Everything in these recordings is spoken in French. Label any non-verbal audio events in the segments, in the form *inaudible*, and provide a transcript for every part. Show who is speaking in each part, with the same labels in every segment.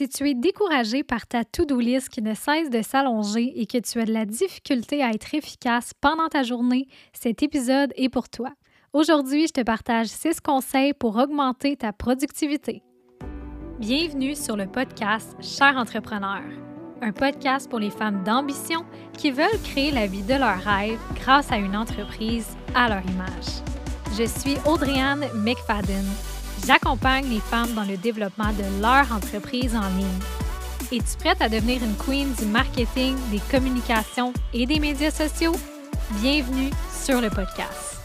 Speaker 1: Si tu es découragé par ta to-do list qui ne cesse de s'allonger et que tu as de la difficulté à être efficace pendant ta journée, cet épisode est pour toi. Aujourd'hui, je te partage 6 conseils pour augmenter ta productivité. Bienvenue sur le podcast Cher entrepreneur, un podcast pour les femmes d'ambition qui veulent créer la vie de leurs rêves grâce à une entreprise à leur image. Je suis Audriane McFadden J'accompagne les femmes dans le développement de leur entreprise en ligne. Es-tu prête à devenir une queen du marketing, des communications et des médias sociaux? Bienvenue sur le podcast.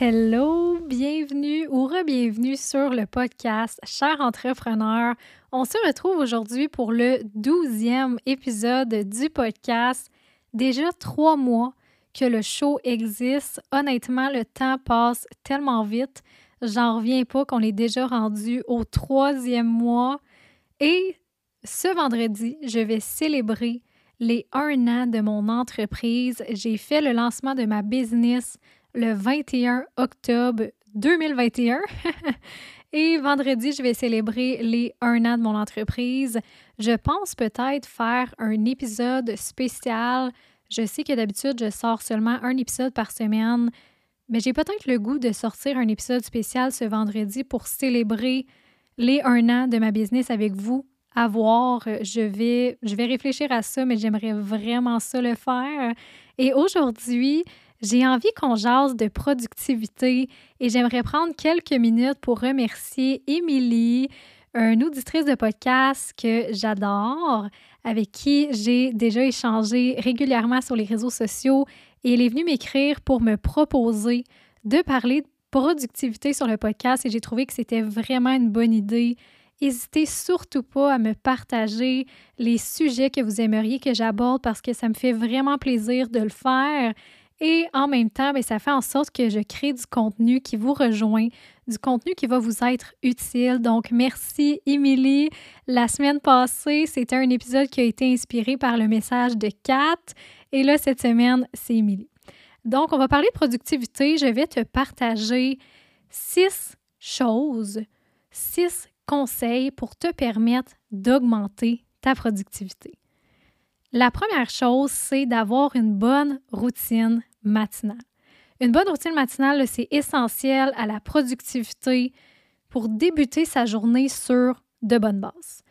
Speaker 1: Hello, bienvenue ou re-bienvenue sur le podcast Cher entrepreneur. On se retrouve aujourd'hui pour le douzième épisode du podcast. Déjà trois mois que le show existe. Honnêtement, le temps passe tellement vite. J'en reviens pas qu'on est déjà rendu au troisième mois. Et ce vendredi, je vais célébrer les un an de mon entreprise. J'ai fait le lancement de ma business le 21 octobre 2021. *laughs* Et vendredi, je vais célébrer les un an de mon entreprise. Je pense peut-être faire un épisode spécial. Je sais que d'habitude, je sors seulement un épisode par semaine. Mais j'ai peut-être le goût de sortir un épisode spécial ce vendredi pour célébrer les un an de ma business avec vous. À voir, je vais, je vais réfléchir à ça, mais j'aimerais vraiment ça le faire. Et aujourd'hui, j'ai envie qu'on jase de productivité et j'aimerais prendre quelques minutes pour remercier Émilie, une auditrice de podcast que j'adore, avec qui j'ai déjà échangé régulièrement sur les réseaux sociaux et elle est venue m'écrire pour me proposer de parler de productivité sur le podcast et j'ai trouvé que c'était vraiment une bonne idée. N'hésitez surtout pas à me partager les sujets que vous aimeriez que j'aborde parce que ça me fait vraiment plaisir de le faire. Et en même temps, bien, ça fait en sorte que je crée du contenu qui vous rejoint, du contenu qui va vous être utile. Donc, merci, Émilie. La semaine passée, c'était un épisode qui a été inspiré par le message de Kat. Et là, cette semaine, c'est Émilie. Donc, on va parler de productivité. Je vais te partager six choses, six conseils pour te permettre d'augmenter ta productivité. La première chose, c'est d'avoir une bonne routine matinale. Une bonne routine matinale, c'est essentiel à la productivité pour débuter sa journée sur de bonnes bases.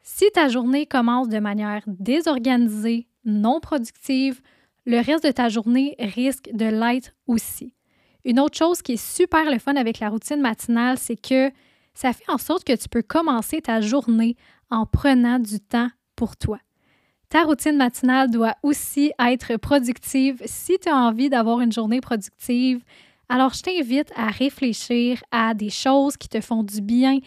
Speaker 1: Si ta journée commence de manière désorganisée, non productive, le reste de ta journée risque de l'être aussi. Une autre chose qui est super le fun avec la routine matinale, c'est que ça fait en sorte que tu peux commencer ta journée en prenant du temps pour toi. Ta routine matinale doit aussi être productive si tu as envie d'avoir une journée productive. Alors, je t'invite à réfléchir à des choses qui te font du bien,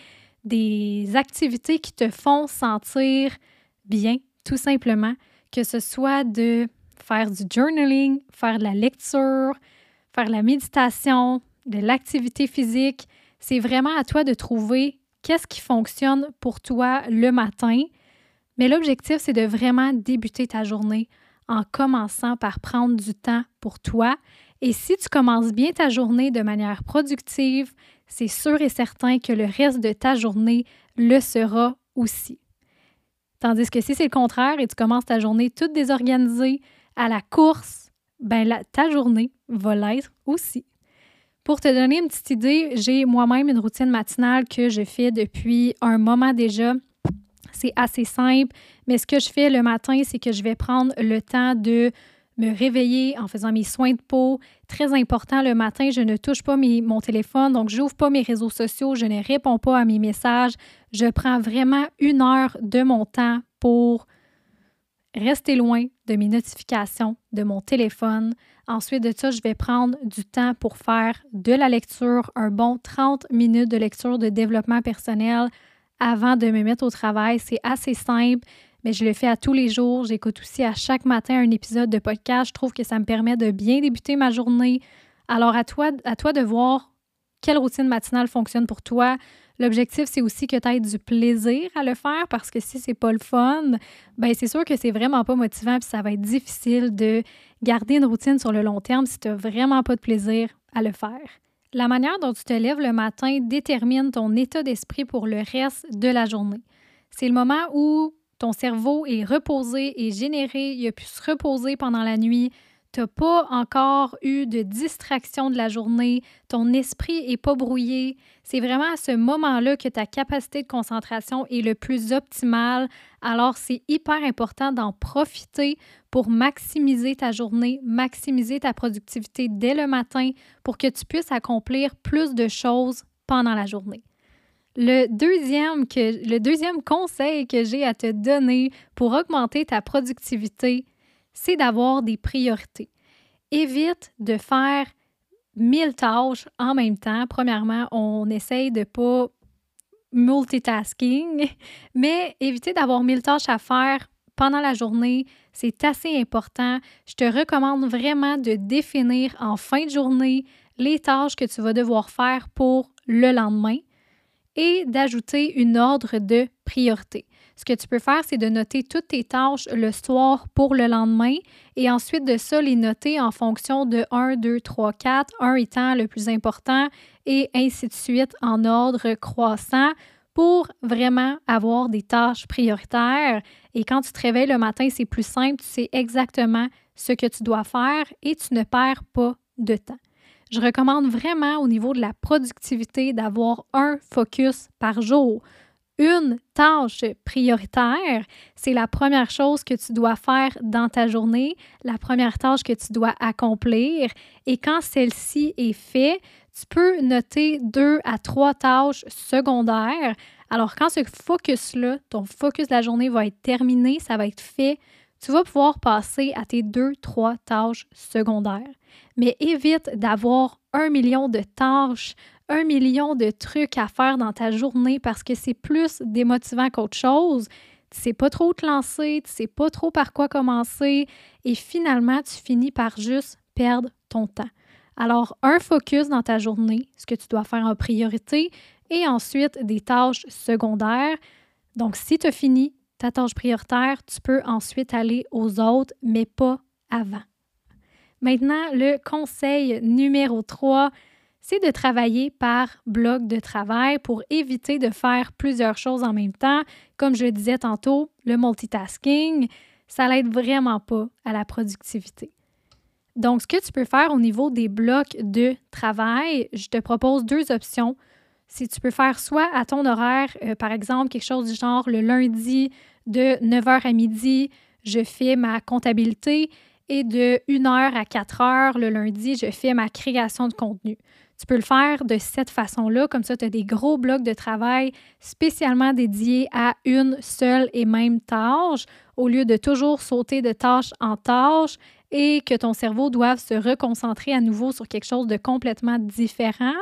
Speaker 1: des activités qui te font sentir bien, tout simplement que ce soit de faire du journaling, faire de la lecture, faire de la méditation, de l'activité physique. C'est vraiment à toi de trouver qu'est-ce qui fonctionne pour toi le matin. Mais l'objectif, c'est de vraiment débuter ta journée en commençant par prendre du temps pour toi. Et si tu commences bien ta journée de manière productive, c'est sûr et certain que le reste de ta journée le sera aussi. Tandis que si c'est le contraire et tu commences ta journée toute désorganisée à la course, ben ta journée va l'être aussi. Pour te donner une petite idée, j'ai moi-même une routine matinale que je fais depuis un moment déjà. C'est assez simple, mais ce que je fais le matin, c'est que je vais prendre le temps de me réveiller en faisant mes soins de peau. Très important, le matin, je ne touche pas mon téléphone, donc je n'ouvre pas mes réseaux sociaux, je ne réponds pas à mes messages. Je prends vraiment une heure de mon temps pour rester loin de mes notifications, de mon téléphone. Ensuite de ça, je vais prendre du temps pour faire de la lecture, un bon 30 minutes de lecture de développement personnel avant de me mettre au travail. C'est assez simple mais je le fais à tous les jours. J'écoute aussi à chaque matin un épisode de podcast. Je trouve que ça me permet de bien débuter ma journée. Alors, à toi, à toi de voir quelle routine matinale fonctionne pour toi. L'objectif, c'est aussi que tu aies du plaisir à le faire parce que si c'est pas le fun, ben c'est sûr que c'est vraiment pas motivant puis ça va être difficile de garder une routine sur le long terme si tu n'as vraiment pas de plaisir à le faire. La manière dont tu te lèves le matin détermine ton état d'esprit pour le reste de la journée. C'est le moment où ton cerveau est reposé et généré, il a pu se reposer pendant la nuit, tu n'as pas encore eu de distraction de la journée, ton esprit n'est pas brouillé. C'est vraiment à ce moment-là que ta capacité de concentration est le plus optimale. Alors, c'est hyper important d'en profiter pour maximiser ta journée, maximiser ta productivité dès le matin pour que tu puisses accomplir plus de choses pendant la journée. Le deuxième, conseil que j'ai à te donner pour augmenter ta productivité, c'est d'avoir des priorités. Évite de faire mille tâches en même temps. Premièrement, on essaye de pas multitasking, *laughs* mais éviter d'avoir mille tâches à faire pendant la journée, c'est assez important. Je te recommande vraiment de définir en fin de journée les tâches que tu vas devoir faire pour le lendemain et d'ajouter une ordre de priorité. Ce que tu peux faire, c'est de noter toutes tes tâches le soir pour le lendemain et ensuite de ça, les noter en fonction de 1, 2, 3, 4, 1 étant le plus important et ainsi de suite en ordre croissant pour vraiment avoir des tâches prioritaires. Et quand tu te réveilles le matin, c'est plus simple, tu sais exactement ce que tu dois faire et tu ne perds pas de temps. Je recommande vraiment au niveau de la productivité d'avoir un focus par jour une tâche prioritaire, c'est la première chose que tu dois faire dans ta journée, la première tâche que tu dois accomplir. Et quand celle-ci est faite, tu peux noter deux à trois tâches secondaires. Alors, quand ce focus-là, ton focus de la journée va être terminé, ça va être fait, tu vas pouvoir passer à tes deux, trois tâches secondaires. Mais évite d'avoir un million de tâches un million de trucs à faire dans ta journée parce que c'est plus démotivant qu'autre chose. Tu sais pas trop te lancer, tu sais pas trop par quoi commencer et finalement, tu finis par juste perdre ton temps. Alors, un focus dans ta journée, ce que tu dois faire en priorité, et ensuite des tâches secondaires. Donc, si tu as fini ta tâche prioritaire, tu peux ensuite aller aux autres, mais pas avant. Maintenant, le conseil numéro 3, c'est de travailler par bloc de travail pour éviter de faire plusieurs choses en même temps. Comme je le disais tantôt, le multitasking, ça l'aide vraiment pas à la productivité. Donc, ce que tu peux faire au niveau des blocs de travail, je te propose deux options. Si tu peux faire soit à ton horaire, euh, par exemple, quelque chose du genre le lundi de 9h à midi, je fais ma comptabilité et de 1h à 4h le lundi, je fais ma création de contenu. Tu peux le faire de cette façon-là, comme ça, tu as des gros blocs de travail spécialement dédiés à une seule et même tâche, au lieu de toujours sauter de tâche en tâche et que ton cerveau doive se reconcentrer à nouveau sur quelque chose de complètement différent.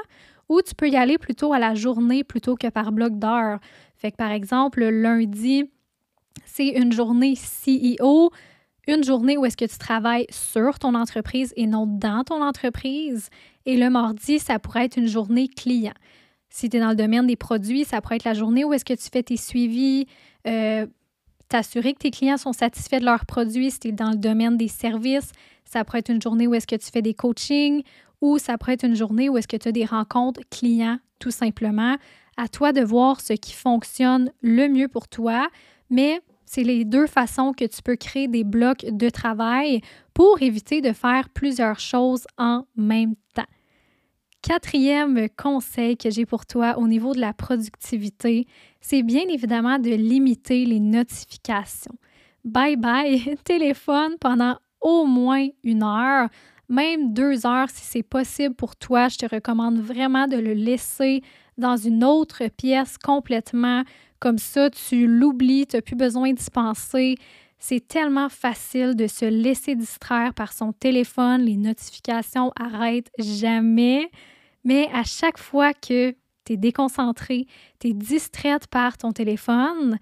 Speaker 1: Ou tu peux y aller plutôt à la journée plutôt que par bloc d'heures. Fait par exemple, le lundi, c'est une journée CEO une journée où est-ce que tu travailles sur ton entreprise et non dans ton entreprise. Et le mardi, ça pourrait être une journée client. Si tu es dans le domaine des produits, ça pourrait être la journée où est-ce que tu fais tes suivis, euh, t'assurer que tes clients sont satisfaits de leurs produits. Si tu es dans le domaine des services, ça pourrait être une journée où est-ce que tu fais des coachings ou ça pourrait être une journée où est-ce que tu as des rencontres clients, tout simplement. À toi de voir ce qui fonctionne le mieux pour toi, mais c'est les deux façons que tu peux créer des blocs de travail pour éviter de faire plusieurs choses en même temps. Quatrième conseil que j'ai pour toi au niveau de la productivité, c'est bien évidemment de limiter les notifications. Bye bye *laughs* téléphone pendant au moins une heure, même deux heures si c'est possible pour toi. Je te recommande vraiment de le laisser dans une autre pièce complètement comme ça, tu l'oublies, tu n'as plus besoin d'y penser. C'est tellement facile de se laisser distraire par son téléphone. Les notifications arrêtent jamais. Mais à chaque fois que tu es déconcentré, tu es distraite par ton téléphone,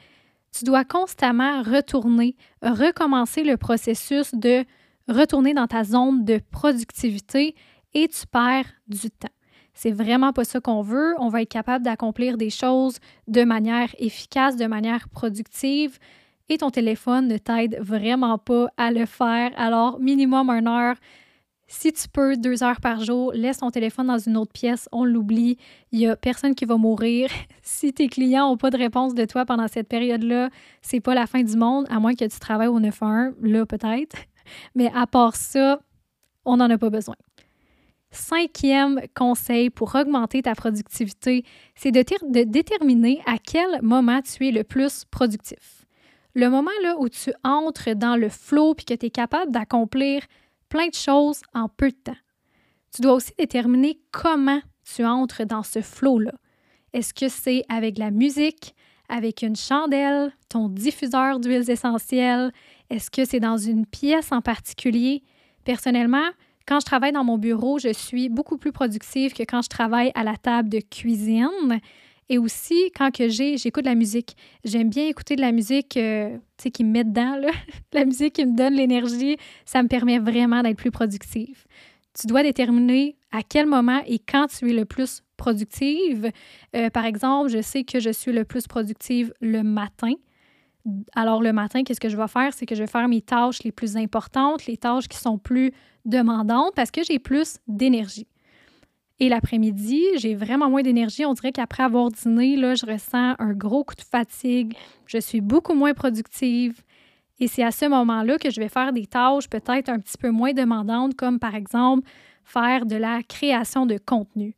Speaker 1: tu dois constamment retourner, recommencer le processus de retourner dans ta zone de productivité et tu perds du temps. C'est vraiment pas ça qu'on veut. On va être capable d'accomplir des choses de manière efficace, de manière productive. Et ton téléphone ne t'aide vraiment pas à le faire. Alors, minimum une heure. Si tu peux, deux heures par jour, laisse ton téléphone dans une autre pièce, on l'oublie, il n'y a personne qui va mourir. *laughs* si tes clients n'ont pas de réponse de toi pendant cette période-là, c'est pas la fin du monde, à moins que tu travailles au 911, là peut-être. *laughs* Mais à part ça, on n'en a pas besoin. Cinquième conseil pour augmenter ta productivité, c'est de, déterminer à quel moment tu es le plus productif. Le moment là, où tu entres dans le flow puis que tu es capable d'accomplir plein de choses en peu de temps. Tu dois aussi déterminer comment tu entres dans ce flow-là. Est-ce que c'est avec la musique, avec une chandelle, ton diffuseur d'huiles essentielles? Est-ce que c'est dans une pièce en particulier? Personnellement, quand je travaille dans mon bureau, je suis beaucoup plus productive que quand je travaille à la table de cuisine. Et aussi, quand que j'ai, j'écoute de la musique. J'aime bien écouter de la musique euh, qui me met dedans, *laughs* la musique qui me donne l'énergie. Ça me permet vraiment d'être plus productive. Tu dois déterminer à quel moment et quand tu es le plus productive. Euh, par exemple, je sais que je suis le plus productive le matin. Alors, le matin, qu'est-ce que je vais faire? C'est que je vais faire mes tâches les plus importantes, les tâches qui sont plus demandantes parce que j'ai plus d'énergie. Et l'après-midi, j'ai vraiment moins d'énergie. On dirait qu'après avoir dîné, là, je ressens un gros coup de fatigue. Je suis beaucoup moins productive. Et c'est à ce moment-là que je vais faire des tâches peut-être un petit peu moins demandantes, comme par exemple faire de la création de contenu.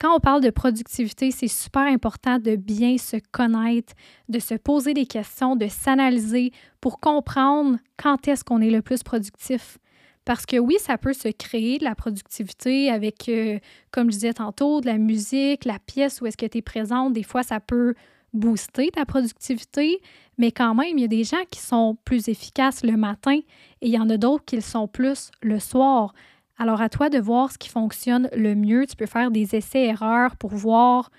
Speaker 1: Quand on parle de productivité, c'est super important de bien se connaître, de se poser des questions, de s'analyser pour comprendre quand est-ce qu'on est le plus productif. Parce que oui, ça peut se créer de la productivité avec, euh, comme je disais tantôt, de la musique, la pièce où est-ce que tu es présente. Des fois, ça peut booster ta productivité, mais quand même, il y a des gens qui sont plus efficaces le matin et il y en a d'autres qui le sont plus le soir. Alors, à toi de voir ce qui fonctionne le mieux. Tu peux faire des essais-erreurs pour voir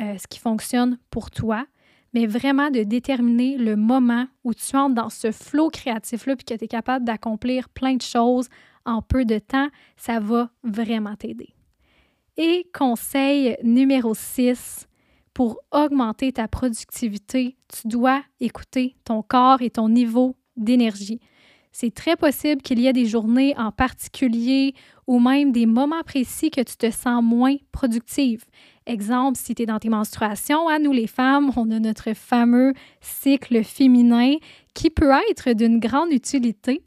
Speaker 1: euh, ce qui fonctionne pour toi mais vraiment de déterminer le moment où tu entres dans ce flot créatif-là puis que tu es capable d'accomplir plein de choses en peu de temps, ça va vraiment t'aider. Et conseil numéro 6, pour augmenter ta productivité, tu dois écouter ton corps et ton niveau d'énergie. C'est très possible qu'il y ait des journées en particulier ou même des moments précis que tu te sens moins productive. Exemple, si tu es dans tes menstruations, à hein, nous les femmes, on a notre fameux cycle féminin qui peut être d'une grande utilité,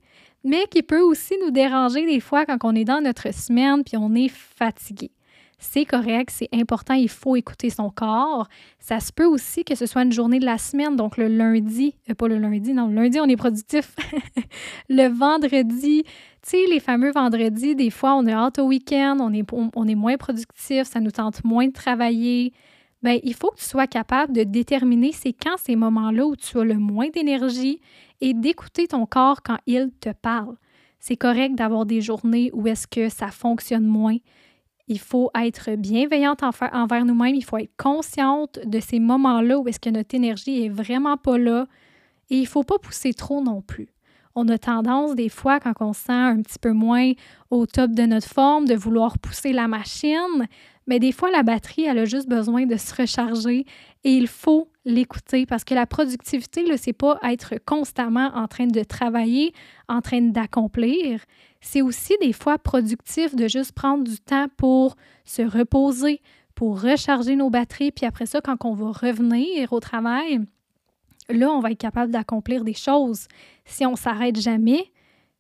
Speaker 1: mais qui peut aussi nous déranger des fois quand on est dans notre semaine puis on est fatigué c'est correct, c'est important, il faut écouter son corps. Ça se peut aussi que ce soit une journée de la semaine, donc le lundi, euh, pas le lundi, non, le lundi, on est productif. *laughs* le vendredi, tu sais, les fameux vendredis, des fois, on est hâte au week-end, on est, moins productif, ça nous tente moins de travailler. Bien, il faut que tu sois capable de déterminer c'est quand ces moments-là où tu as le moins d'énergie et d'écouter ton corps quand il te parle. C'est correct d'avoir des journées où est-ce que ça fonctionne moins. Il faut être bienveillante envers nous-mêmes. Il faut être consciente de ces moments-là où est-ce que notre énergie est vraiment pas là. Et il ne faut pas pousser trop non plus. On a tendance des fois, quand on se sent un petit peu moins au top de notre forme, de vouloir pousser la machine. Mais des fois, la batterie, elle a juste besoin de se recharger et il faut l'écouter parce que la productivité, ce n'est pas être constamment en train de travailler, en train d'accomplir. C'est aussi des fois productif de juste prendre du temps pour se reposer, pour recharger nos batteries, puis après ça, quand on va revenir au travail, là, on va être capable d'accomplir des choses. Si on s'arrête jamais,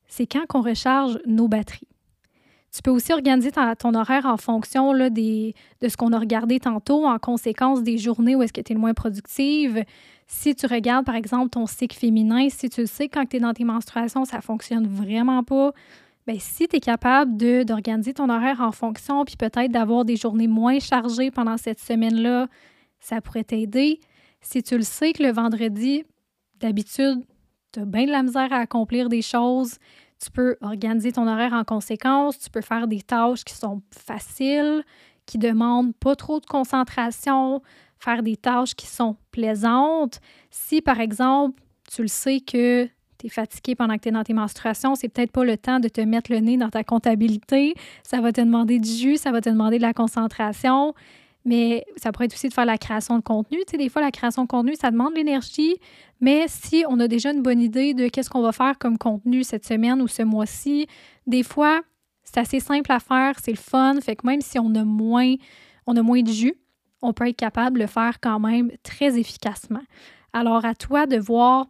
Speaker 1: c'est quand qu'on recharge nos batteries. Tu peux aussi organiser ton, horaire en fonction là, des, de ce qu'on a regardé tantôt, en conséquence des journées où est-ce que tu es le moins productive. Si tu regardes, par exemple, ton cycle féminin, si tu sais quand tu es dans tes menstruations, ça fonctionne vraiment pas. Bien, si tu es capable d'organiser ton horaire en fonction, puis peut-être d'avoir des journées moins chargées pendant cette semaine-là, ça pourrait t'aider. Si tu le sais que le vendredi, d'habitude, tu as bien de la misère à accomplir des choses, tu peux organiser ton horaire en conséquence, tu peux faire des tâches qui sont faciles, qui demandent pas trop de concentration, faire des tâches qui sont plaisantes. Si, par exemple, tu le sais que tu es fatigué pendant que tu es dans tes menstruations, c'est peut-être pas le temps de te mettre le nez dans ta comptabilité. Ça va te demander du jus, ça va te demander de la concentration. Mais ça pourrait être aussi de faire la création de contenu. Tu sais, des fois, la création de contenu, ça demande de l'énergie. Mais si on a déjà une bonne idée de qu'est-ce qu'on va faire comme contenu cette semaine ou ce mois-ci, des fois, C'est assez simple à faire, c'est le fun. Fait que même si on a moins, on a moins de jus, on peut être capable de le faire quand même très efficacement. Alors à toi de voir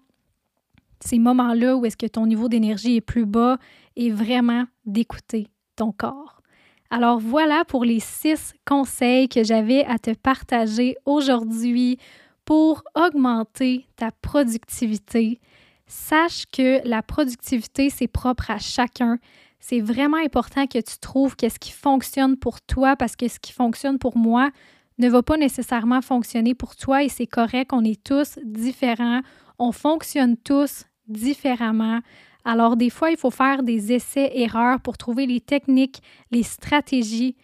Speaker 1: ces moments-là où est-ce que ton niveau d'énergie est plus bas et vraiment d'écouter ton corps. Alors voilà pour les six conseils que j'avais à te partager aujourd'hui pour augmenter ta productivité. Sache que la productivité, c'est propre à chacun. C'est vraiment important que tu trouves qu'est-ce qui fonctionne pour toi parce que ce qui fonctionne pour moi ne va pas nécessairement fonctionner pour toi et c'est correct. On est tous différents. On fonctionne tous différemment. Alors, des fois, il faut faire des essais-erreurs pour trouver les techniques, les stratégies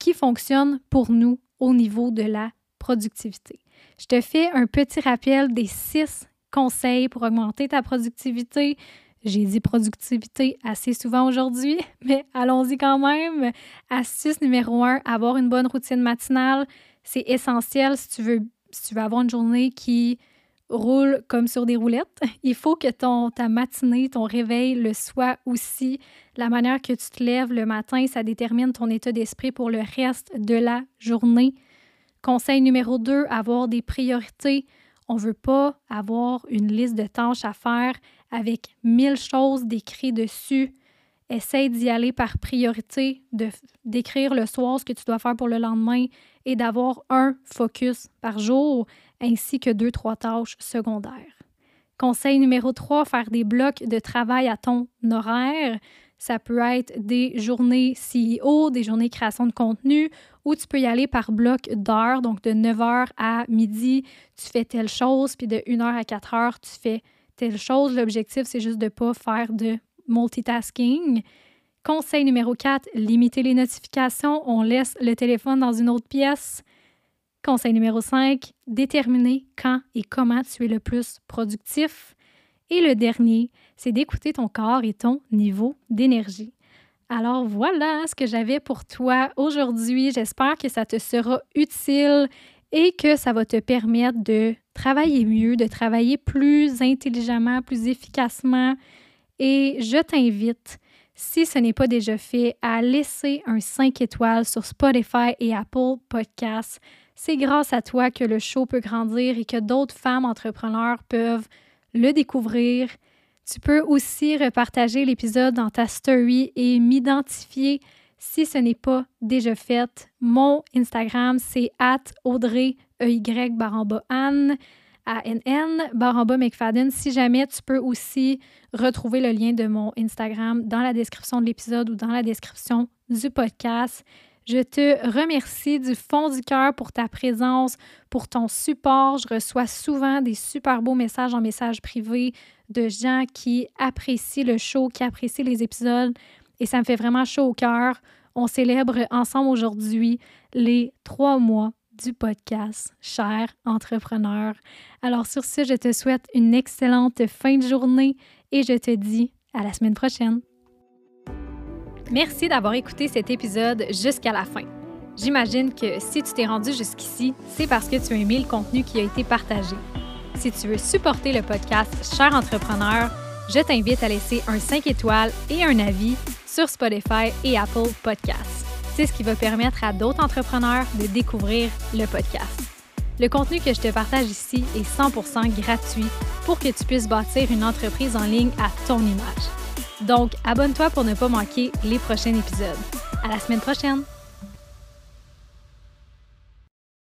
Speaker 1: qui fonctionnent pour nous au niveau de la productivité. Je te fais un petit rappel des six conseils pour augmenter ta productivité. J'ai dit productivité assez souvent aujourd'hui, *laughs* mais allons-y quand même. Astuce numéro un, avoir une bonne routine matinale. C'est essentiel si tu veux, si tu veux avoir une journée qui roule comme sur des roulettes. *laughs* Il faut que ton, ta matinée, ton réveil le soit aussi. La manière que tu te lèves le matin, ça détermine ton état d'esprit pour le reste de la journée. Conseil numéro 2, avoir des priorités. On ne veut pas avoir une liste de tâches à faire avec mille choses décrites dessus. Essaye d'y aller par priorité, d'écrire le soir ce que tu dois faire pour le lendemain et d'avoir un focus par jour ainsi que deux, trois tâches secondaires. Conseil numéro 3, faire des blocs de travail à ton horaire. Ça peut être des journées CEO, des journées création de contenu, ou tu peux y aller par bloc d'heures, donc de 9h à midi, tu fais telle chose, puis de 1h à 4h, tu fais telle chose. L'objectif, c'est juste de ne pas faire de multitasking. Conseil numéro 4, limiter les notifications. On laisse le téléphone dans une autre pièce. Conseil numéro 5, déterminer quand et comment tu es le plus productif. Et le dernier, c'est d'écouter ton corps et ton niveau d'énergie. Alors voilà ce que j'avais pour toi aujourd'hui. J'espère que ça te sera utile et que ça va te permettre de travailler mieux, de travailler plus intelligemment, plus efficacement. Et je t'invite, si ce n'est pas déjà fait, à laisser un 5 étoiles sur Spotify et Apple Podcasts. C'est grâce à toi que le show peut grandir et que d'autres femmes entrepreneurs peuvent le découvrir. Tu peux aussi repartager l'épisode dans ta story et m'identifier si ce n'est pas déjà fait. Mon Instagram, c'est at Audrey, E-Y, baramba Anne, A-N-N, baramba McFadden. Si jamais tu peux aussi retrouver le lien de mon Instagram dans la description de l'épisode ou dans la description du podcast. Je te remercie du fond du cœur pour ta présence, pour ton support. Je reçois souvent des super beaux messages en message privé de gens qui apprécient le show, qui apprécient les épisodes et ça me fait vraiment chaud au cœur. On célèbre ensemble aujourd'hui les trois mois du podcast, cher entrepreneur. Alors sur ce, je te souhaite une excellente fin de journée et je te dis à la semaine prochaine. Merci d'avoir écouté cet épisode jusqu'à la fin. J'imagine que si tu t'es rendu jusqu'ici, c'est parce que tu as aimé le contenu qui a été partagé. Si tu veux supporter le podcast Cher Entrepreneur, je t'invite à laisser un 5 étoiles et un avis sur Spotify et Apple Podcasts. C'est ce qui va permettre à d'autres entrepreneurs de découvrir le podcast. Le contenu que je te partage ici est 100% gratuit pour que tu puisses bâtir une entreprise en ligne à ton image. Donc, abonne-toi pour ne pas manquer les prochains épisodes. À la semaine prochaine!